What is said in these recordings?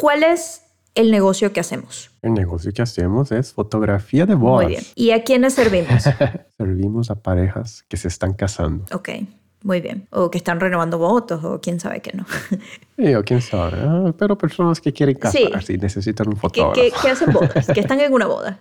¿Cuál es el negocio que hacemos? El negocio que hacemos es fotografía de bodas. Muy bien. ¿Y a quiénes servimos? Servimos a parejas que se están casando. ok, muy bien. O que están renovando votos o quién sabe que no. Sí, o quién sabe. ah, pero personas que quieren Sí. casarse y necesitan un que, fotógrafo. que- que hacen bodas, que están en una boda.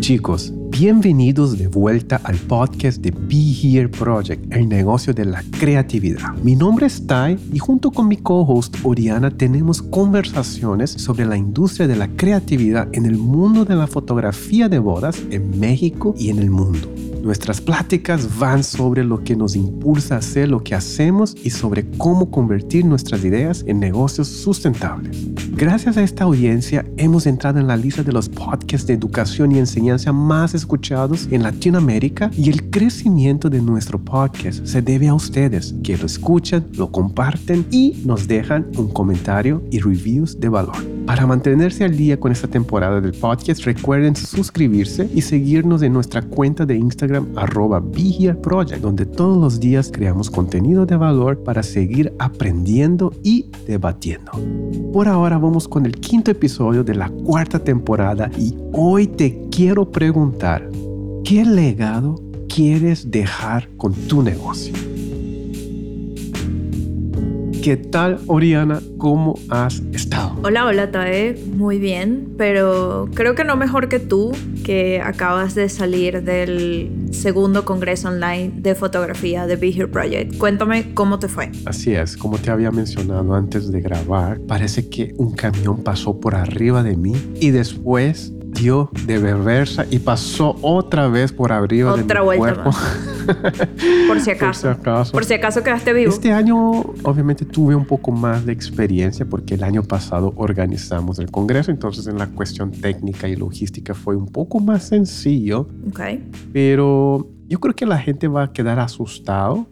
Chicos, bienvenidos de vuelta al podcast de Be Here Project, el negocio de la creatividad. Mi nombre es Tai y junto con mi co-host Oriana tenemos conversaciones sobre la industria de la creatividad en el mundo de la fotografía de bodas en México y en el mundo. Nuestras pláticas van sobre lo que nos impulsa a hacer lo que hacemos y sobre cómo convertir nuestras ideas en negocios sustentables. Gracias a esta audiencia hemos entrado en la lista de los podcasts de educación y enseñanza más escuchados en Latinoamérica y el crecimiento de nuestro podcast se debe a ustedes que lo escuchan, lo comparten y nos dejan un comentario y reviews de valor. Para mantenerse al día con esta temporada del podcast, recuerden suscribirse y seguirnos en nuestra cuenta de Instagram arroba Be Here Project, donde todos los días creamos contenido de valor para seguir aprendiendo y debatiendo. Por ahora vamos con el quinto episodio de la cuarta temporada y hoy te quiero preguntar, ¿qué legado quieres dejar con tu negocio? ¿Qué tal, Oriana? ¿Cómo has estado? Hola, hola, Tae. Muy bien, pero creo que no mejor que tú, que acabas de salir del segundo congreso online de fotografía de Be Here Project. Cuéntame cómo te fue. Así es, como te había mencionado antes de grabar, parece que un camión pasó por arriba de mí y después dio de y pasó otra vez por arriba de Otra mi vuelta cuerpo. Por si Por si acaso. Por si acaso quedaste vivo. Este año obviamente tuve un poco más de experiencia porque el año pasado organizamos el Congreso, entonces en la cuestión técnica y logística fue un poco más sencillo, pero yo creo que la gente va a quedar asustado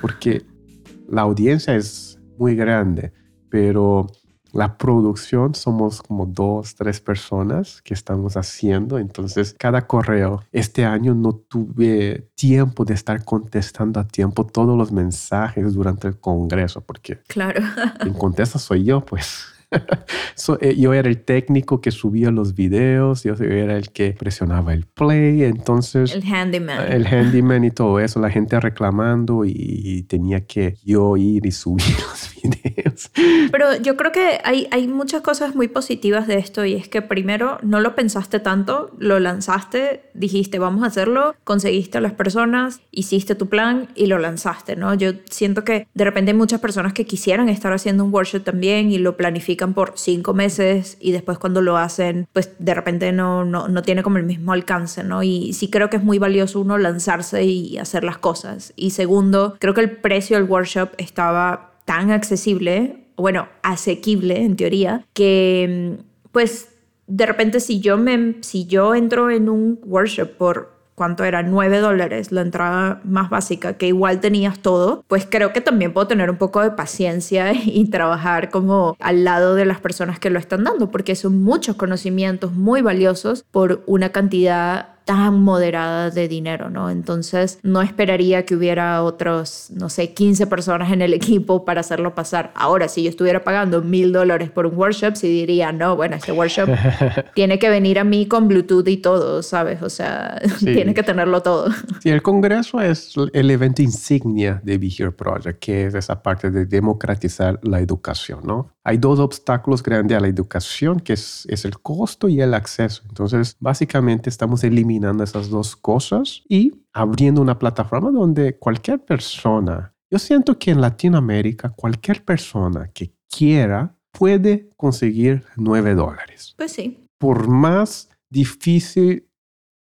porque la audiencia es muy grande, pero la producción somos como dos, tres personas que estamos haciendo, entonces cada correo, este año no tuve tiempo de estar contestando a tiempo todos los mensajes durante el Congreso, porque Claro. quien contesta soy yo, pues. So, eh, yo era el técnico que subía los videos, yo era el que presionaba el play, entonces El handyman. el handyman y todo eso, la gente reclamando y, y tenía que yo ir y subir los videos. Pero yo creo que hay, hay muchas cosas muy positivas de esto y es que primero no lo pensaste tanto, lo lanzaste, dijiste vamos a hacerlo, conseguiste a las personas, hiciste tu plan y lo lanzaste, ¿no? Yo siento que de repente hay muchas personas que quisieran estar haciendo un workshop también y lo planifican por cinco meses y después cuando lo hacen pues de repente no, no, no tiene como el mismo alcance, ¿no? Y sí creo que es muy valioso uno lanzarse y hacer las cosas. Y segundo, creo que el precio del workshop estaba tan accesible, bueno, asequible en teoría, que mm, pues de repente si yo, me, si yo entro en un workshop por ¿cuánto era? 9 dólares la entrada más básica, que igual tenías todo, pues creo que también puedo tener un poco de paciencia y trabajar como al lado de las personas que lo están dando, porque son muchos conocimientos muy valiosos por una cantidad tan moderada de dinero, ¿no? Entonces no esperaría que hubiera otros, no sé, 15 personas en el equipo para hacerlo pasar. Ahora, si yo estuviera pagando mil dólares por un workshop, sí diría, no, bueno, este workshop tiene que venir a mí con Bluetooth y todo, ¿sabes? O sea, Sí. tiene que tenerlo todo. Sí, el Congreso es el evento insignia de Be Here Project, que es esa parte de democratizar la educación, ¿no? Hay dos obstáculos grandes a la educación, que es, es el costo y el acceso. Entonces, básicamente estamos eliminando esas dos cosas y abriendo una plataforma donde cualquier persona, yo siento que en Latinoamérica, cualquier persona que quiera puede conseguir 9 dólares. Pues sí, Por más difícil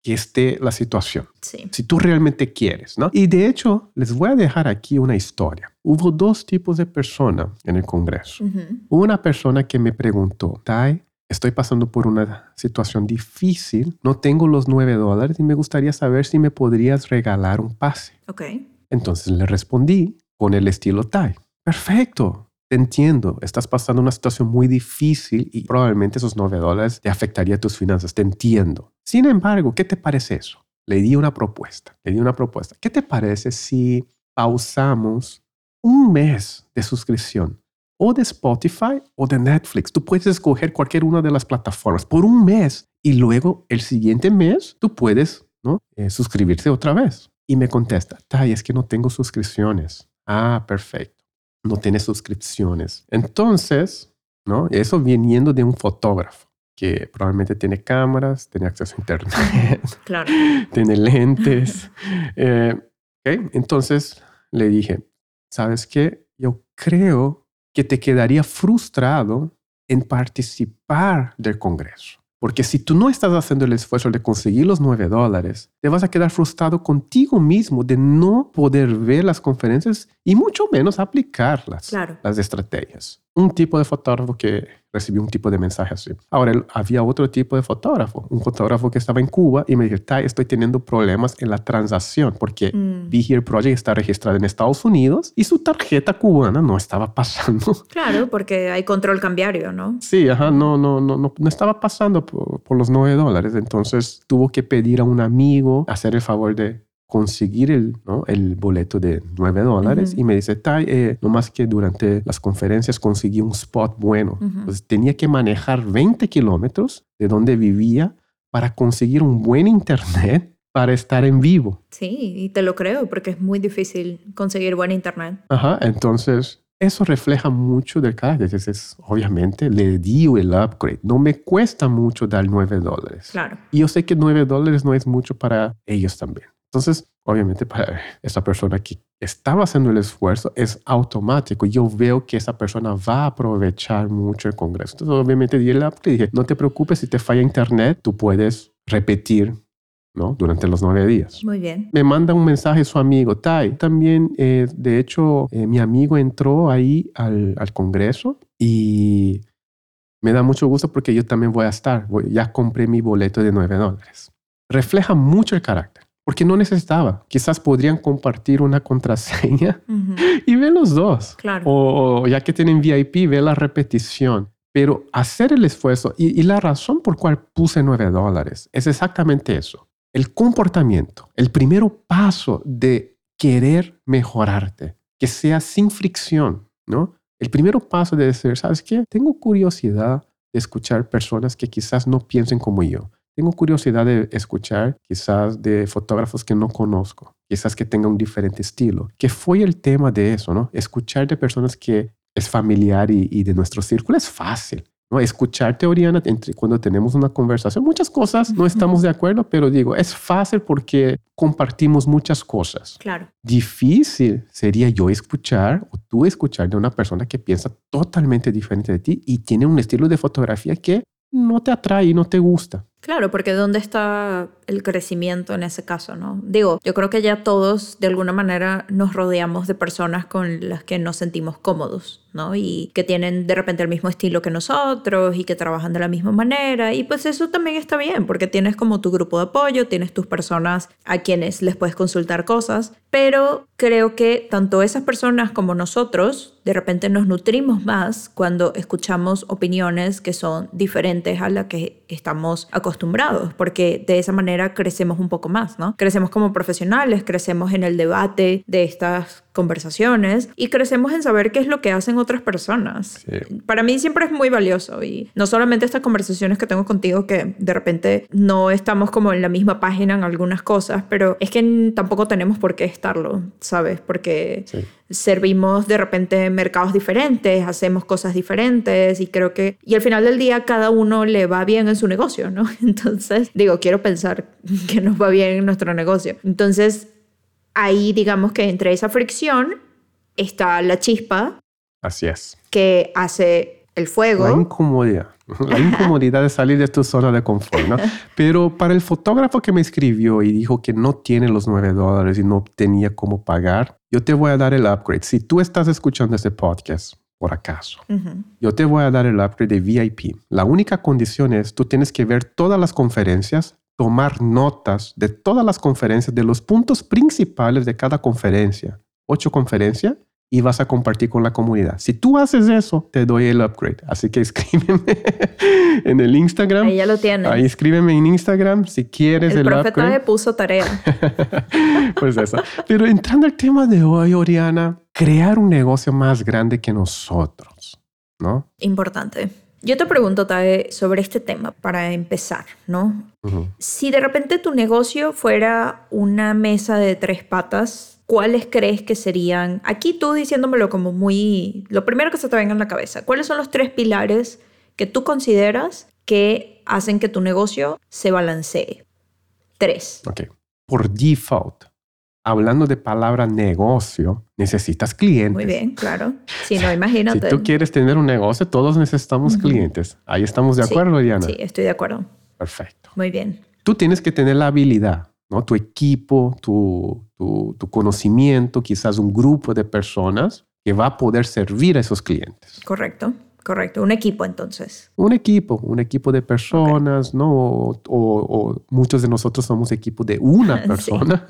que esté la situación sí. si tú realmente quieres, ¿no? Y de hecho, les voy a dejar aquí una historia. Hubo dos tipos de personas en el Congreso. Ujú. Una persona que me preguntó, Tai, estoy pasando por una situación difícil, no tengo los nueve dólares y me gustaría saber si me podrías regalar un pase. Ok. Entonces le respondí con el estilo Tai. Perfecto. Te entiendo, estás pasando una situación muy difícil y probablemente esos nueve dólares te afectaría tus finanzas. Te entiendo. Sin embargo, ¿qué te parece eso? le di una propuesta, le di una propuesta. ¿Qué te parece si pausamos un mes de suscripción o de Spotify o de Netflix? Tú puedes escoger cualquier una de las plataformas por un mes y luego el siguiente mes tú puedes ¿no? Eh, suscribirte otra vez. Y me contesta, Tai, es que no tengo suscripciones. Ah, perfecto. No tiene suscripciones. Entonces, ¿no? Eso viniendo de un fotógrafo que probablemente tiene cámaras, tiene acceso a internet, Claro. tiene lentes. Eh. Entonces le dije, ¿sabes qué? Yo creo que te quedaría frustrado en participar del Congreso. Porque si tú no estás haciendo el esfuerzo de conseguir los 9 dólares, te vas a quedar frustrado contigo mismo de no poder ver las conferencias y mucho menos aplicarlas, Claro. las estrategias. Un tipo de fotógrafo que recibió un tipo de mensaje así. Ahora, había otro tipo de fotógrafo, un fotógrafo que estaba en Cuba y me dijo, estoy teniendo problemas en la transacción porque Mm, Be Here Project está registrado en Estados Unidos y su tarjeta cubana no estaba pasando. Claro, porque hay control cambiario, ¿no? Sí, ajá, no, no, no, no, no estaba pasando por, por los 9 dólares. Entonces tuvo que pedir a un amigo hacer el favor de conseguir el, ¿no? el boleto de 9 dólares Ujú. y me dice, Tai, eh, no más que durante las conferencias conseguí un spot bueno. Ujú. Entonces tenía que manejar 20 kilómetros de donde vivía para conseguir un buen internet para estar en vivo. Sí, y te lo creo, porque es muy difícil conseguir buen internet. Ajá, entonces eso refleja mucho del carácter. Entonces, obviamente, le di el upgrade. No me cuesta mucho dar 9 dólares. Claro. Y yo sé que 9 dólares no es mucho para ellos también. Entonces, obviamente, para esa persona que estaba haciendo el esfuerzo es automático. Yo veo que esa persona va a aprovechar mucho el Congreso. Entonces, obviamente, di el upgrade. Dije, no te preocupes si te falla internet, tú puedes repetir ¿no? durante los nueve días Muy bien. me manda un mensaje su amigo, Tai. También, eh, de hecho, eh, mi amigo entró ahí al, al Congreso y me da mucho gusto porque yo también voy a estar. Voy- ya compré mi boleto de 9 dólares. Refleja mucho el carácter, porque no necesitaba. Quizás podrían compartir una contraseña y ver los dos. Claro. O, o ya que tienen VIP, ve la repetición. Pero hacer el esfuerzo y, y la razón por cual puse 9 dólares es exactamente eso. El comportamiento, el primer paso de querer mejorarte, que sea sin fricción, ¿no? El primer paso de decir, ¿sabes qué? Tengo curiosidad de escuchar personas que quizás no piensen como yo. Tengo curiosidad de escuchar quizás de fotógrafos que no conozco, quizás que tengan un diferente estilo, que fue el tema de eso, ¿no? Escuchar de personas que es familiar y, y de nuestro círculo es fácil. ¿no? Escucharte, Oriana, entre, cuando tenemos una conversación, muchas cosas no estamos de acuerdo, pero digo, es fácil porque compartimos muchas cosas. Claro. Difícil sería yo escuchar o tú escuchar de una persona que piensa totalmente diferente de ti y tiene un estilo de fotografía que no te atrae y no te gusta. Claro, porque ¿dónde está el crecimiento en ese caso, no? Digo, yo creo que ya todos de alguna manera nos rodeamos de personas con las que nos sentimos cómodos, ¿no? Y que tienen de repente el mismo estilo que nosotros y que trabajan de la misma manera. Y pues eso también está bien, porque tienes como tu grupo de apoyo, tienes tus personas a quienes les puedes consultar cosas. Pero creo que tanto esas personas como nosotros de repente nos nutrimos más cuando escuchamos opiniones que son diferentes a las que estamos acostumbrados, porque de esa manera crecemos un poco más, ¿no? Crecemos como profesionales, crecemos en el debate de estas conversaciones y crecemos en saber qué es lo que hacen otras personas. Sí. Para mí siempre es muy valioso y no solamente estas conversaciones que tengo contigo que de repente no estamos como en la misma página en algunas cosas, pero es que tampoco tenemos por qué estarlo, ¿sabes? Porque Sí. servimos de repente mercados diferentes, hacemos cosas diferentes y creo que, y al final del día cada uno le va bien en su negocio, ¿no? Entonces, digo, quiero pensar que nos va bien en nuestro negocio. Entonces, ahí digamos que entre esa fricción está la chispa Así es. que hace el La fuego. incomodidad. La incomodidad de salir de tu zona de confort, ¿no? Pero para el fotógrafo que me escribió y dijo que no tiene los 9 dólares y no tenía cómo pagar, yo te voy a dar el upgrade. Si tú estás escuchando este podcast, por acaso, Ujú. yo te voy a dar el upgrade de VIP. La única condición es, tú tienes que ver todas las conferencias, tomar notas de todas las conferencias, de los puntos principales de cada conferencia. Ocho conferencias y vas a compartir con la comunidad. Si tú haces eso, te doy el upgrade. Así que escríbeme en el Instagram. Ahí ya lo tienes. Ahí escríbeme en Instagram si quieres el, el profeta upgrade. me puso tarea. pues eso. Pero entrando al tema de hoy, Oriana, crear un negocio más grande que nosotros, ¿no? Importante. Yo te pregunto, Tae, sobre este tema para empezar, ¿no? Si de repente tu negocio fuera una mesa de tres patas, ¿cuáles crees que serían? Aquí tú diciéndomelo como muy... Lo primero que se te venga en la cabeza. ¿Cuáles son los tres pilares que tú consideras que hacen que tu negocio se balancee? Tres. Ok. Por default, hablando de palabra negocio, necesitas clientes. Muy bien, claro. Si no, Si imagínate. tú quieres tener un negocio, todos necesitamos Ujú. clientes. Ahí estamos de Sí, acuerdo, Oriana. Sí, estoy de acuerdo. Perfecto. Muy bien. Tú tienes que tener la habilidad, ¿no? Tu equipo, tu, tu, tu conocimiento, quizás un grupo de personas que va a poder servir a esos clientes. Correcto. Correcto. Un equipo entonces. Un equipo, un equipo de personas, ¿no? O, o- o muchos de nosotros somos equipo de una persona,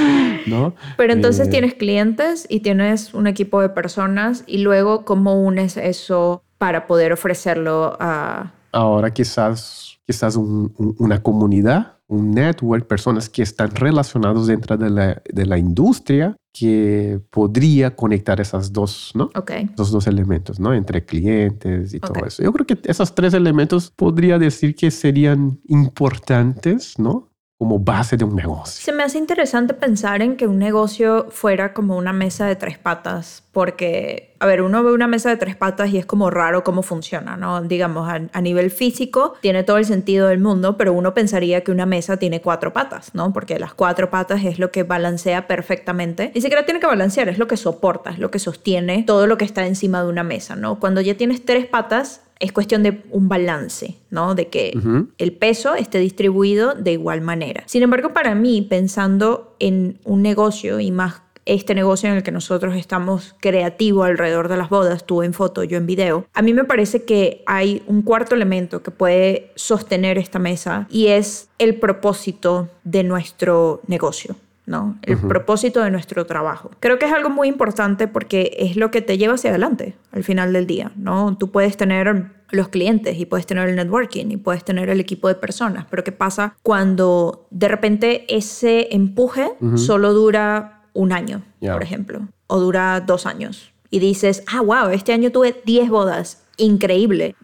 ¿no? Pero entonces Eh, tienes clientes y tienes un equipo de personas y luego cómo unes eso para poder ofrecerlo a... Ahora quizás, quizás un- un- una comunidad, un network, personas que están relacionados dentro de la, de la industria que podría conectar esas dos, ¿no? Ok, Esos dos elementos, ¿no? Entre clientes y Ok. todo eso. Yo creo que esos tres elementos podría decir que serían importantes, ¿no? Como base de un negocio. se me hace interesante pensar en que un negocio fuera como una mesa de tres patas, porque, a ver, uno ve una mesa de tres patas y es como raro cómo funciona, ¿no? Digamos, a, nivel físico tiene todo el sentido del mundo, pero uno pensaría que una mesa tiene cuatro patas, ¿no? Porque las cuatro patas es lo que balancea perfectamente. Ni siquiera tiene que balancear, es lo que soporta, es lo que sostiene todo lo que está encima de una mesa, ¿no? Cuando ya tienes tres patas, es cuestión de un balance, ¿no? De que el peso esté distribuido de igual manera. Sin embargo, para mí, pensando en un negocio y más este negocio en el que nosotros estamos creativo alrededor de las bodas, tú en foto, yo en video, a mí me parece que hay un cuarto elemento que puede sostener esta mesa y es el propósito de nuestro negocio. ¿No? El propósito de nuestro trabajo. Creo que es algo muy importante porque es lo que te lleva hacia adelante al final del día, ¿no? Tú puedes tener los clientes y puedes tener el networking y puedes tener el equipo de personas, pero ¿qué pasa cuando de repente ese empuje solo dura un año, por ejemplo, o dura dos años? Y dices, ah, wow, este año tuve 10 bodas, increíble,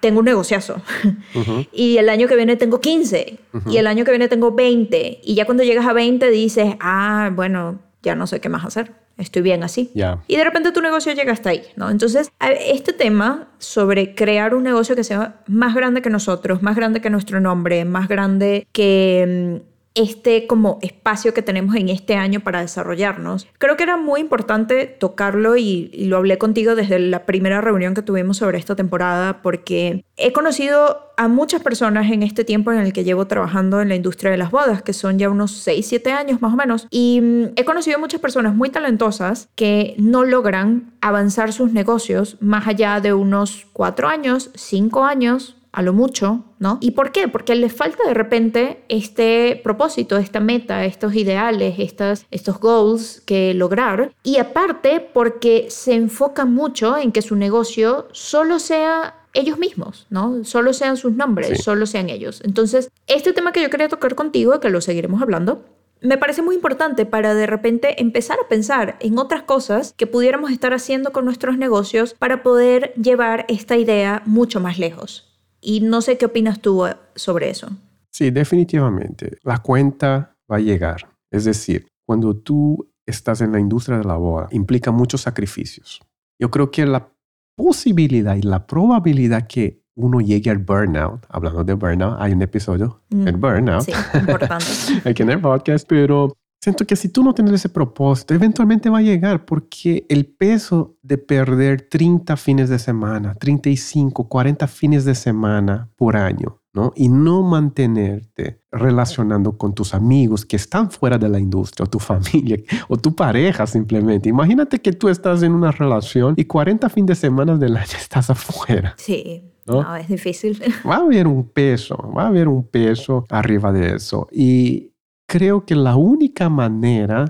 tengo un negociazo. Ujú. Y el año que viene tengo 15. Y el año que viene tengo 20. Y ya cuando llegas a 20 dices, ah, bueno, ya no sé qué más hacer. Estoy bien así. Ya. Y de repente tu negocio llega hasta ahí, ¿no? Entonces, este tema sobre crear un negocio que sea más grande que nosotros, más grande que nuestro nombre, más grande que mm, este como espacio que tenemos en este año para desarrollarnos, creo que era muy importante tocarlo y, y lo hablé contigo desde la primera reunión que tuvimos sobre esta temporada porque he conocido a muchas personas en este tiempo en el que llevo trabajando en la industria de las bodas, que son ya unos 6, 7 años más o menos, y mm, he conocido muchas personas muy talentosas que no logran avanzar sus negocios más allá de unos 4 años, 5 años, a lo mucho, ¿no? ¿Y por qué? Porque les falta de repente este propósito, esta meta, estos ideales, estas, estos goals que lograr. Y aparte porque se enfocan mucho en que su negocio solo sea ellos mismos, ¿no? Solo sean sus nombres, Sí. solo sean ellos. Entonces, este tema que yo quería tocar contigo, que lo seguiremos hablando, me parece muy importante para de repente empezar a pensar en otras cosas que pudiéramos estar haciendo con nuestros negocios para poder llevar esta idea mucho más lejos. Y no sé qué opinas tú eh, sobre eso. Sí, definitivamente. La cuenta va a llegar. Es decir, cuando tú estás en la industria de la boda, implica muchos sacrificios. Yo creo que la posibilidad y la probabilidad que uno llegue al burnout, hablando de burnout, hay un episodio, Mm, el burnout, Sí, importante. aquí en el podcast, pero siento que si tú no tienes ese propósito, eventualmente va a llegar porque el peso de perder 30 fines de semana, 35, 40 fines de semana por año, ¿no? Y no mantenerte relacionando con tus amigos que están fuera de la industria o tu familia o tu pareja simplemente. Imagínate que tú estás en una relación y 40 fines de semana del año estás afuera. Sí, ¿No? no, es difícil. Va a haber un peso, va a haber un peso arriba de eso. Y creo que la única manera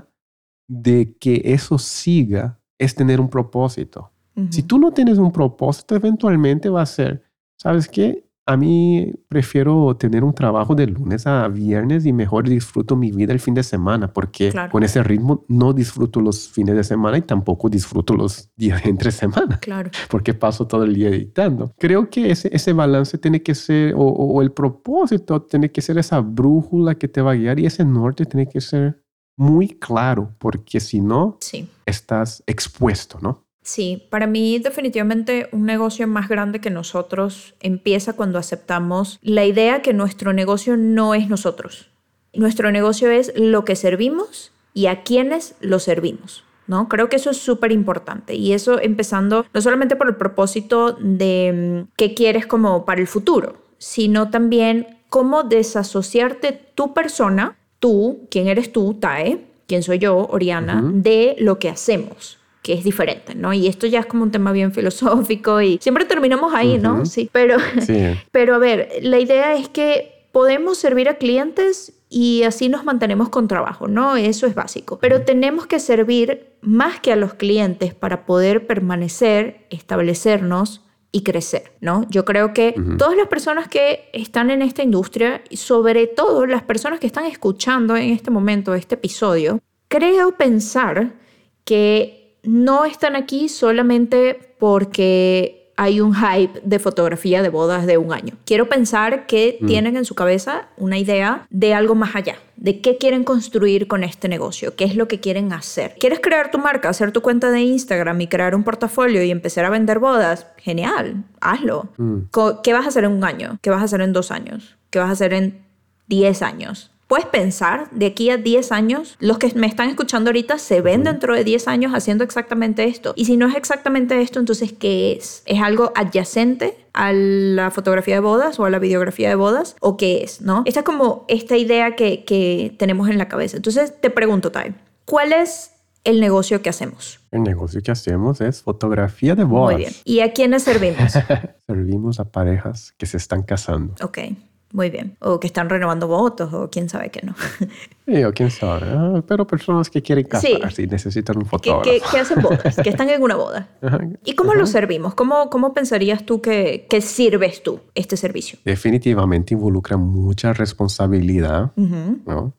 de que eso siga es tener un propósito. Si tú no tienes un propósito, eventualmente va a ser, ¿sabes qué? A mí prefiero tener un trabajo de lunes a viernes y mejor disfruto mi vida el fin de semana, porque con ese ritmo no disfruto los fines de semana y tampoco disfruto los días entre semana, claro. porque paso todo el día editando. Creo que ese, ese balance tiene que ser, o, o el propósito tiene que ser esa brújula que te va a guiar y ese norte tiene que ser muy claro, porque si no, sí. estás expuesto, ¿no? Sí, para mí definitivamente un negocio más grande que nosotros empieza cuando aceptamos la idea que nuestro negocio no es nosotros. Nuestro negocio es lo que servimos y a quienes lo servimos. ¿no? Creo que eso es súper importante y eso empezando no solamente por el propósito de mm, qué quieres como para el futuro, sino también cómo desasociarte tu persona, tú, quién eres tú, Tae, quién soy yo, Oriana, de lo que hacemos que es diferente, ¿no? Y esto ya es como un tema bien filosófico y siempre terminamos ahí, ¿no? Sí, pero, pero a ver, la idea es que podemos servir a clientes y así nos mantenemos con trabajo, ¿no? Eso es básico. Pero tenemos que servir más que a los clientes para poder permanecer, establecernos y crecer, ¿no? Yo creo que todas las personas que están en esta industria, y sobre todo las personas que están escuchando en este momento este episodio, creo pensar que no están aquí solamente porque hay un hype de fotografía de bodas de un año. Quiero pensar que mm. tienen en su cabeza una idea de algo más allá, de qué quieren construir con este negocio, qué es lo que quieren hacer. ¿Quieres crear tu marca, hacer tu cuenta de Instagram y crear un portafolio y empezar a vender bodas? Genial, hazlo. Mm. ¿Qué vas a hacer en un año? ¿Qué vas a hacer en dos años? ¿Qué vas a hacer en diez años? Puedes pensar de aquí a 10 años, los que me están escuchando ahorita se ven dentro de 10 años haciendo exactamente esto. Y si no es exactamente esto, entonces, ¿qué es? ¿Es algo adyacente a la fotografía de bodas o a la videografía de bodas? ¿O qué es? ¿No? Esta es como esta idea que, que tenemos en la cabeza. Entonces, te pregunto, Tai, ¿cuál es el negocio que hacemos? El negocio que hacemos es fotografía de bodas. Muy bien. ¿Y a quiénes servimos? servimos a parejas que se están casando. Ok. Muy bien. O que están renovando votos, o quién sabe que no. Sí, o quién sabe. Ah, pero personas que quieren casarse y necesitan un fotógrafo. Que, hacen bodas, que están en una boda. ¿Y cómo lo servimos? ¿Cómo, ¿Cómo pensarías tú que, que, sirves tú este servicio? Definitivamente involucra mucha responsabilidad ¿no?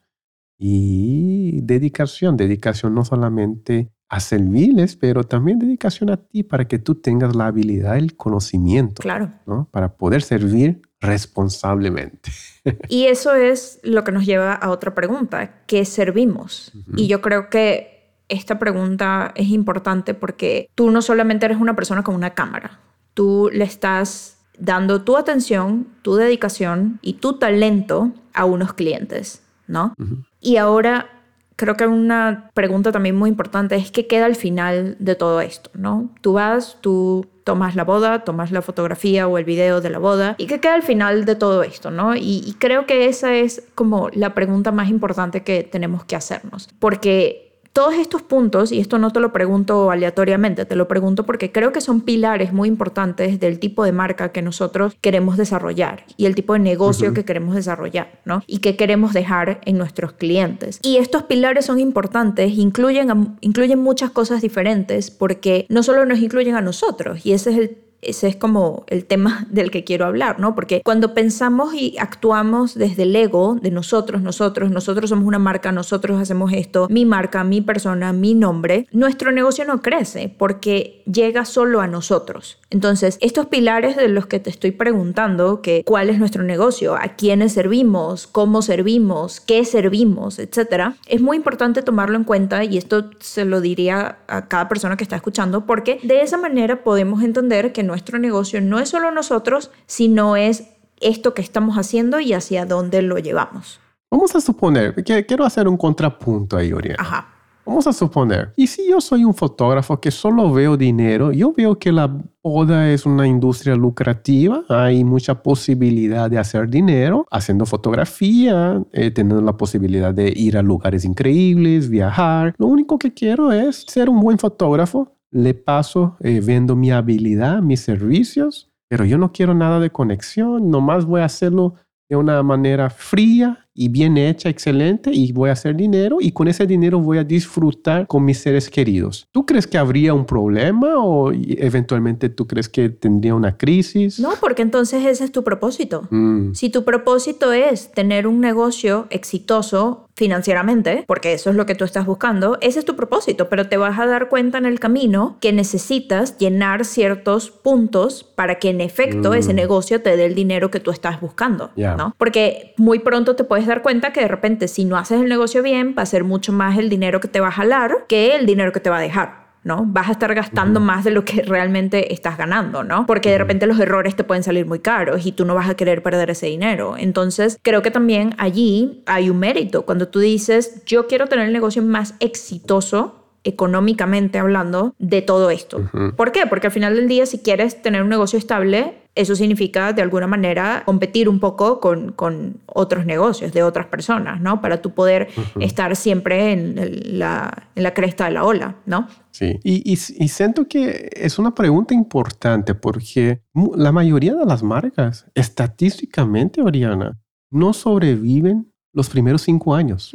Y dedicación. Dedicación no solamente a servirles, pero también dedicación a ti para que tú tengas la habilidad, el conocimiento. Claro. ¿no? Para poder servir responsablemente. Y eso es lo que nos lleva a otra pregunta, ¿qué servimos? Y yo creo que esta pregunta es importante porque tú no solamente eres una persona con una cámara, tú le estás dando tu atención, tu dedicación y tu talento a unos clientes, ¿no? Y ahora creo que una pregunta también muy importante es qué queda al final de todo esto, ¿no? Tú vas, tú tomas la boda, tomas la fotografía o el video de la boda y qué queda al final de todo esto, ¿no? Y, y creo que esa es como la pregunta más importante que tenemos que hacernos, porque todos estos puntos, y esto no te lo pregunto aleatoriamente, te lo pregunto porque creo que son pilares muy importantes del tipo de marca que nosotros queremos desarrollar y el tipo de negocio que queremos desarrollar, ¿no? Y que queremos dejar en nuestros clientes. Y estos pilares son importantes, incluyen, incluyen muchas cosas diferentes porque no solo nos incluyen a nosotros, y ese es el ese es como el tema del que quiero hablar, ¿no? Porque cuando pensamos y actuamos desde el ego de nosotros, nosotros, nosotros somos una marca, nosotros hacemos esto, mi marca, mi persona, mi nombre, nuestro negocio no crece porque llega solo a nosotros. Entonces, estos pilares de los que te estoy preguntando, que cuál es nuestro negocio, a quiénes servimos, cómo servimos, qué servimos, etcétera, es muy importante tomarlo en cuenta y esto se lo diría a cada persona que está escuchando porque de esa manera podemos entender que no nuestro negocio no es solo nosotros, sino es esto que estamos haciendo y hacia dónde lo llevamos. Vamos a suponer, que quiero hacer un contrapunto ahí, Oriana. Ajá. Vamos a suponer, y si yo soy un fotógrafo que solo veo dinero, yo veo que la boda es una industria lucrativa, hay mucha posibilidad de hacer dinero haciendo fotografía, eh, teniendo la posibilidad de ir a lugares increíbles, viajar. Lo único que quiero es ser un buen fotógrafo le paso eh, viendo mi habilidad, mis servicios, pero yo no quiero nada de conexión, nomás voy a hacerlo de una manera fría y bien hecha, excelente, y voy a hacer dinero y con ese dinero voy a disfrutar con mis seres queridos. ¿Tú crees que habría un problema o eventualmente tú crees que tendría una crisis? No, porque entonces ese es tu propósito. Mm. Si tu propósito es tener un negocio exitoso financieramente, porque eso es lo que tú estás buscando, ese es tu propósito, pero te vas a dar cuenta en el camino que necesitas llenar ciertos puntos para que en efecto ese mm. negocio te dé el dinero que tú estás buscando, ¿no? Porque muy pronto te puedes dar cuenta que de repente si no haces el negocio bien, va a ser mucho más el dinero que te va a jalar que el dinero que te va a dejar. ¿No? Vas a estar gastando más de lo que realmente estás ganando, ¿no? Porque de repente los errores te pueden salir muy caros y tú no vas a querer perder ese dinero. Entonces, creo que también allí hay un mérito. Cuando tú dices, yo quiero tener el negocio más exitoso, económicamente hablando, de todo esto. ¿Por qué? Porque al final del día, si quieres tener un negocio estable, eso significa de alguna manera competir un poco con, con otros negocios de otras personas, ¿no? Para tú poder estar siempre en la, en la, cresta de la ola, ¿no? Sí, y, y, siento que es una pregunta importante porque la mayoría de las marcas, estadísticamente, Oriana, no sobreviven los primeros cinco años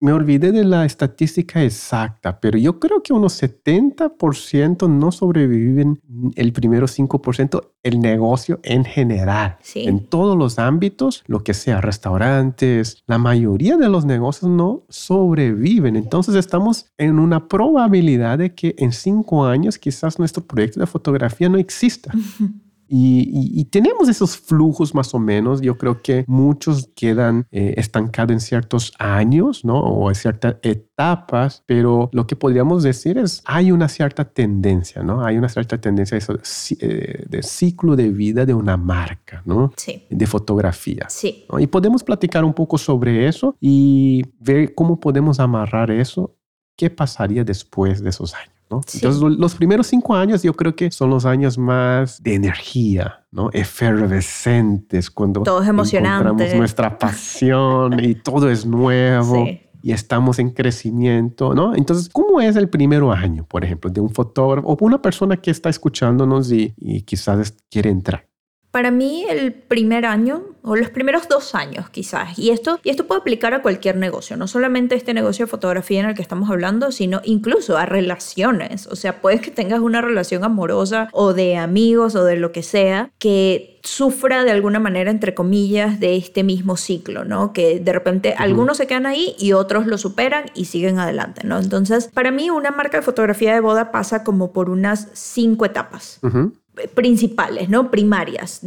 me olvidé de la estadística exacta, pero yo creo que unos 70% no sobreviven el primero 5% el negocio en general. En todos los ámbitos, lo que sea, restaurantes, la mayoría de los negocios no sobreviven. Entonces estamos en una probabilidad de que en cinco años quizás nuestro proyecto de fotografía no exista. Y, tenemos esos flujos más o menos. Yo creo que muchos quedan eh, estancados en ciertos años, ¿no? O en ciertas etapas, pero lo que podríamos decir es, hay una cierta tendencia, ¿no? Hay una cierta tendencia eso, eh, de ciclo de vida de una marca, ¿no? Sí. De fotografía. Sí. Y podemos platicar un poco sobre eso y ver cómo podemos amarrar eso. ¿Qué pasaría después de esos años? Entonces, los primeros cinco años yo creo que son los años más de energía, ¿no? Efervescentes, cuando Todos encontramos nuestra pasión y todo es nuevo. Y estamos en crecimiento, ¿no? Entonces, ¿cómo es el primer año, por ejemplo, de un fotógrafo o una persona que está escuchándonos y, y quizás quiere entrar? Para mí el primer año o los primeros dos años quizás, y esto, y esto puede aplicar a cualquier negocio, no solamente este negocio de fotografía en el que estamos hablando, sino incluso a relaciones. O sea, puedes que tengas una relación amorosa o de amigos o de lo que sea que sufra de alguna manera, entre comillas, de este mismo ciclo, ¿no? Que de repente algunos se quedan ahí y otros lo superan y siguen adelante, ¿no? Entonces, para mí una marca de fotografía de boda pasa como por unas cinco etapas principales, ¿no? Primarias,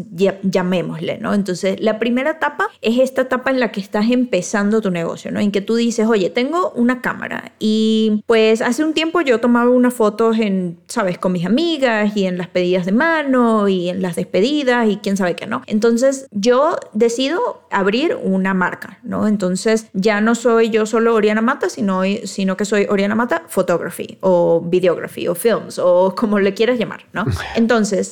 llamémosle, ¿no? Entonces, la primera etapa es esta etapa en la que estás empezando tu negocio, ¿no? En que tú dices, oye, tengo una cámara y pues hace un tiempo yo tomaba unas fotos en, sabes, con mis amigas y en las pedidas de mano y en las despedidas y quién sabe qué, ¿no? Entonces, yo decido abrir una marca, ¿no? Entonces, ya no soy yo solo Oriana Mata, sino, sino que soy Oriana Mata Photography o Videography o Films o como le quieras llamar, ¿no? Entonces,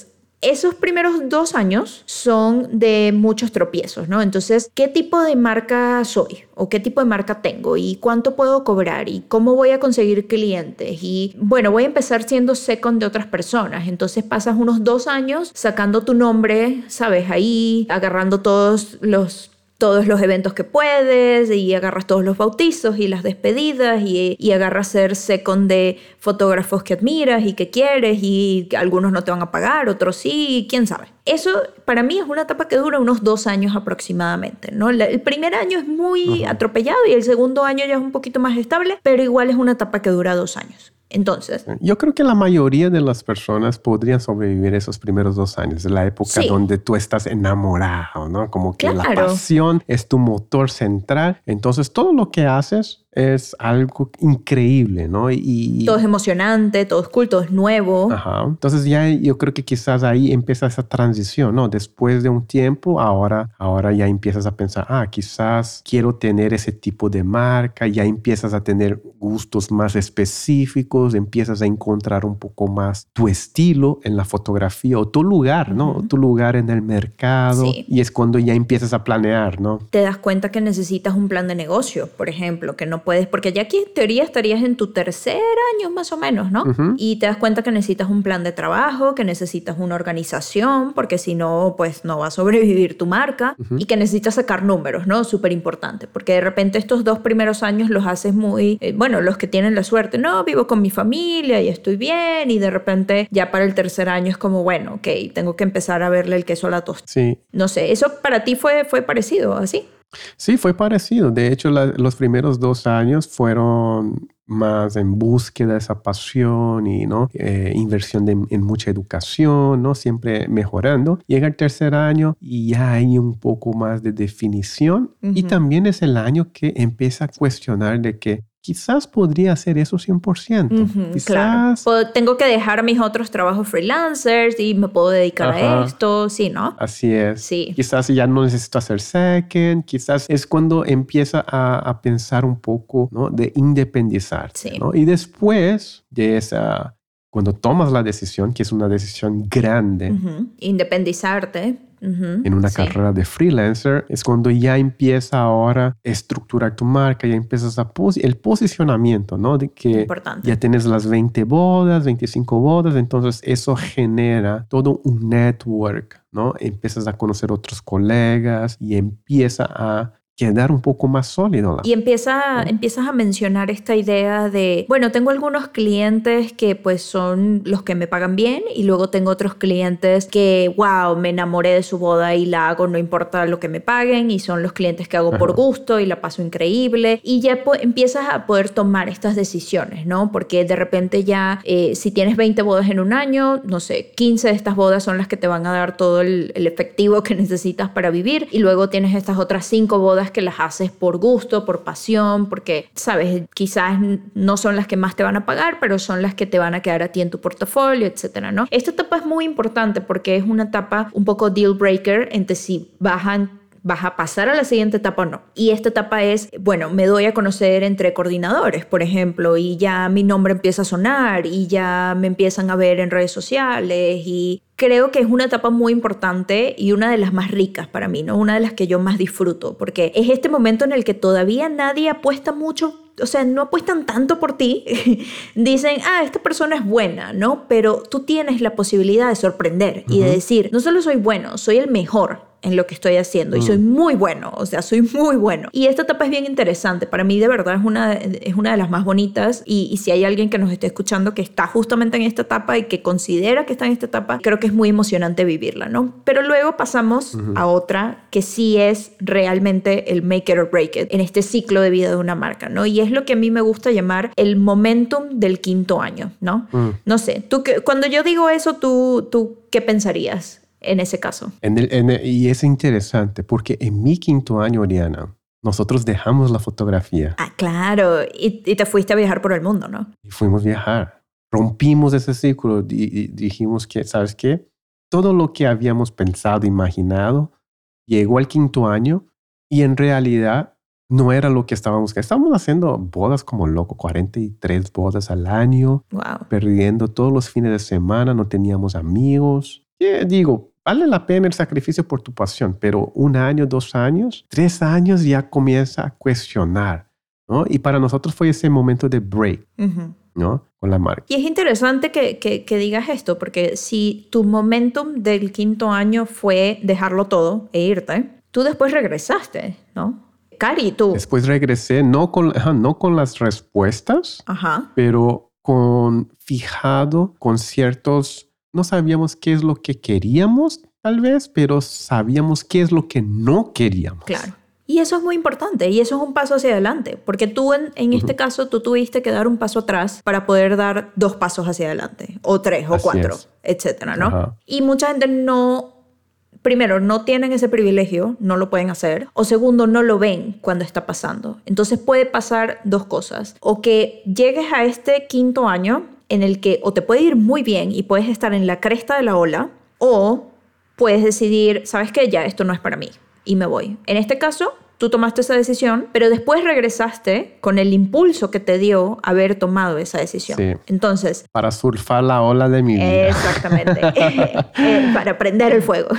esos primeros dos años son de muchos tropiezos, ¿no? Entonces, ¿qué tipo de marca soy? ¿O qué tipo de marca tengo? ¿Y cuánto puedo cobrar? ¿Y cómo voy a conseguir clientes? Y bueno, voy a empezar siendo second de otras personas. Entonces pasas unos dos años sacando tu nombre, ¿sabes? Ahí, agarrando todos los todos los eventos que puedes y agarras todos los bautizos y las despedidas y, y agarras ser second de fotógrafos que admiras y que quieres y algunos no te van a pagar, otros sí, quién sabe. Eso para mí es una etapa que dura unos dos años aproximadamente, ¿no? El primer año es muy atropellado y el segundo año ya es un poquito más estable, pero igual es una etapa que dura dos años. Entonces. Yo creo que la mayoría de las personas podrían sobrevivir esos primeros dos años, la época donde tú estás enamorado, ¿no? Como que la pasión es tu motor central. Entonces, todo lo que haces es algo increíble, ¿no? Y, todo es emocionante, todo es cool, todo es nuevo. Ajá. Entonces ya yo creo que quizás ahí empieza esa transición, ¿no? Después de un tiempo, ahora, ahora ya empiezas a pensar, ah, quizás quiero tener ese tipo de marca, ya empiezas a tener gustos más específicos, empiezas a encontrar un poco más tu estilo en la fotografía o tu lugar, ¿no? Tu lugar en el mercado. Y es cuando ya empiezas a planear, ¿no? Te das cuenta que necesitas un plan de negocio, por ejemplo, que no puedes, porque ya aquí en teoría estarías en tu tercer año más o menos, ¿no? Y te das cuenta que necesitas un plan de trabajo, que necesitas una organización, porque si no, pues no va a sobrevivir tu marca y que necesitas sacar números, ¿no? Súper importante, porque de repente estos dos primeros años los haces muy, eh, bueno, los que tienen la suerte, no, vivo con mi familia y estoy bien y de repente ya para el tercer año es como, bueno, ok, tengo que empezar a verle el queso a la tosta. Sí. No sé, ¿eso para ti fue, fue parecido así? Sí, fue parecido. De hecho, los primeros dos años fueron más en búsqueda de esa pasión y ¿no? Eh, inversión en mucha educación, ¿no? siempre mejorando. Llega el tercer año y ya hay un poco más de definición y también es el año que empieza a cuestionar de que quizás podría hacer eso 100%. quizás... Tengo que dejar mis otros trabajos freelancers y me puedo dedicar a esto, sí, ¿no? Así es. Sí. Quizás ya no necesito hacer second, quizás es cuando empieza a, pensar un poco ¿no? de independizarse. ¿no? Y después de esa, cuando tomas la decisión, que es una decisión grande. Independizarte en una carrera de freelancer, es cuando ya empieza ahora a estructurar tu marca, ya empiezas a el posicionamiento, ¿no? De que ya tienes las 20 bodas, 25 bodas, entonces eso genera todo un network, ¿no? Empiezas a conocer otros colegas y empieza a quedar un poco más sólido. Y empieza, empiezas a mencionar esta idea de, bueno, tengo algunos clientes que pues son los que me pagan bien y luego tengo otros clientes que, wow, me enamoré de su boda y la hago no importa lo que me paguen y son los clientes que hago por gusto y la paso increíble y ya empiezas a poder tomar estas decisiones, ¿no? Porque de repente ya, eh, si tienes 20 bodas en un año, no sé, 15 de estas bodas son las que te van a dar todo el, el efectivo que necesitas para vivir y luego tienes estas otras 5 bodas que las haces por gusto, por pasión, porque, sabes, quizás no son las que más te van a pagar, pero son las que te van a quedar a ti en tu portafolio, etcétera, ¿no? Esta etapa es muy importante porque es una etapa un poco deal breaker entre si bajan vas a pasar a la siguiente etapa o no. Y esta etapa es, bueno, me doy a conocer entre coordinadores, por ejemplo, y ya mi nombre empieza a sonar y ya me empiezan a ver en redes sociales y creo que es una etapa muy importante y una de las más ricas para mí, ¿no? Una de las que yo más disfruto, porque es este momento en el que todavía nadie apuesta mucho, o sea, no apuestan tanto por ti. Dicen, ah, esta persona es buena, ¿no? Pero tú tienes la posibilidad de sorprender y de decir, no solo soy bueno, soy el mejor en lo que estoy haciendo y soy mm. muy bueno, o sea, soy muy bueno. Y esta etapa es bien interesante, para mí de verdad es una, es una de las más bonitas y, si hay alguien que nos esté escuchando que está justamente en esta etapa y que considera que está en esta etapa, creo que es muy emocionante vivirla, ¿no? Pero luego pasamos a otra que sí es realmente el make it or break it en este ciclo de vida de una marca, ¿no? Y es lo que a mí me gusta llamar el momentum del quinto año, ¿no? Mm. No sé, tú cuando yo digo eso, ¿tú, tú qué pensarías? En ese caso. y es interesante porque en mi quinto año, Oriana, nosotros dejamos la fotografía. Ah, claro. Y, te fuiste a viajar por el mundo, ¿no? Y fuimos a viajar. Rompimos ese círculo y, dijimos que, ¿sabes qué? Todo lo que habíamos pensado, imaginado, llegó al quinto año y en realidad no era lo que estábamos. Estábamos haciendo bodas como loco, 43 bodas al año, wow. perdiendo todos los fines de semana, no teníamos amigos. digo, vale la pena el sacrificio por tu pasión, pero un año, dos años, tres años ya comienza a cuestionar, ¿no? Y para nosotros fue ese momento de break, ¿no? Con la marca. Y es interesante que, que, digas esto, porque si tu momentum del quinto año fue dejarlo todo e irte, tú después regresaste, ¿no? Cari, tú. Después regresé, no con, no con las respuestas, Ajá. pero con fijado con ciertos no sabíamos qué es lo que queríamos, tal vez, pero sabíamos qué es lo que no queríamos. Claro. Y eso es muy importante y eso es un paso hacia adelante, porque tú en, este caso, tú tuviste que dar un paso atrás para poder dar dos pasos hacia adelante, o tres, o cuatro, etcétera, ¿no? Y mucha gente no, primero, no tienen ese privilegio, no lo pueden hacer, o segundo, no lo ven cuando está pasando. Entonces puede pasar dos cosas, o que llegues a este quinto año en el que o te puede ir muy bien y puedes estar en la cresta de la ola, o puedes decidir, sabes que ya esto no es para mí y me voy. En este caso, tú tomaste esa decisión, pero después regresaste con el impulso que te dio haber tomado esa decisión. Sí. Entonces... Para surfar la ola de mi vida. Exactamente. Eh, para prender el fuego.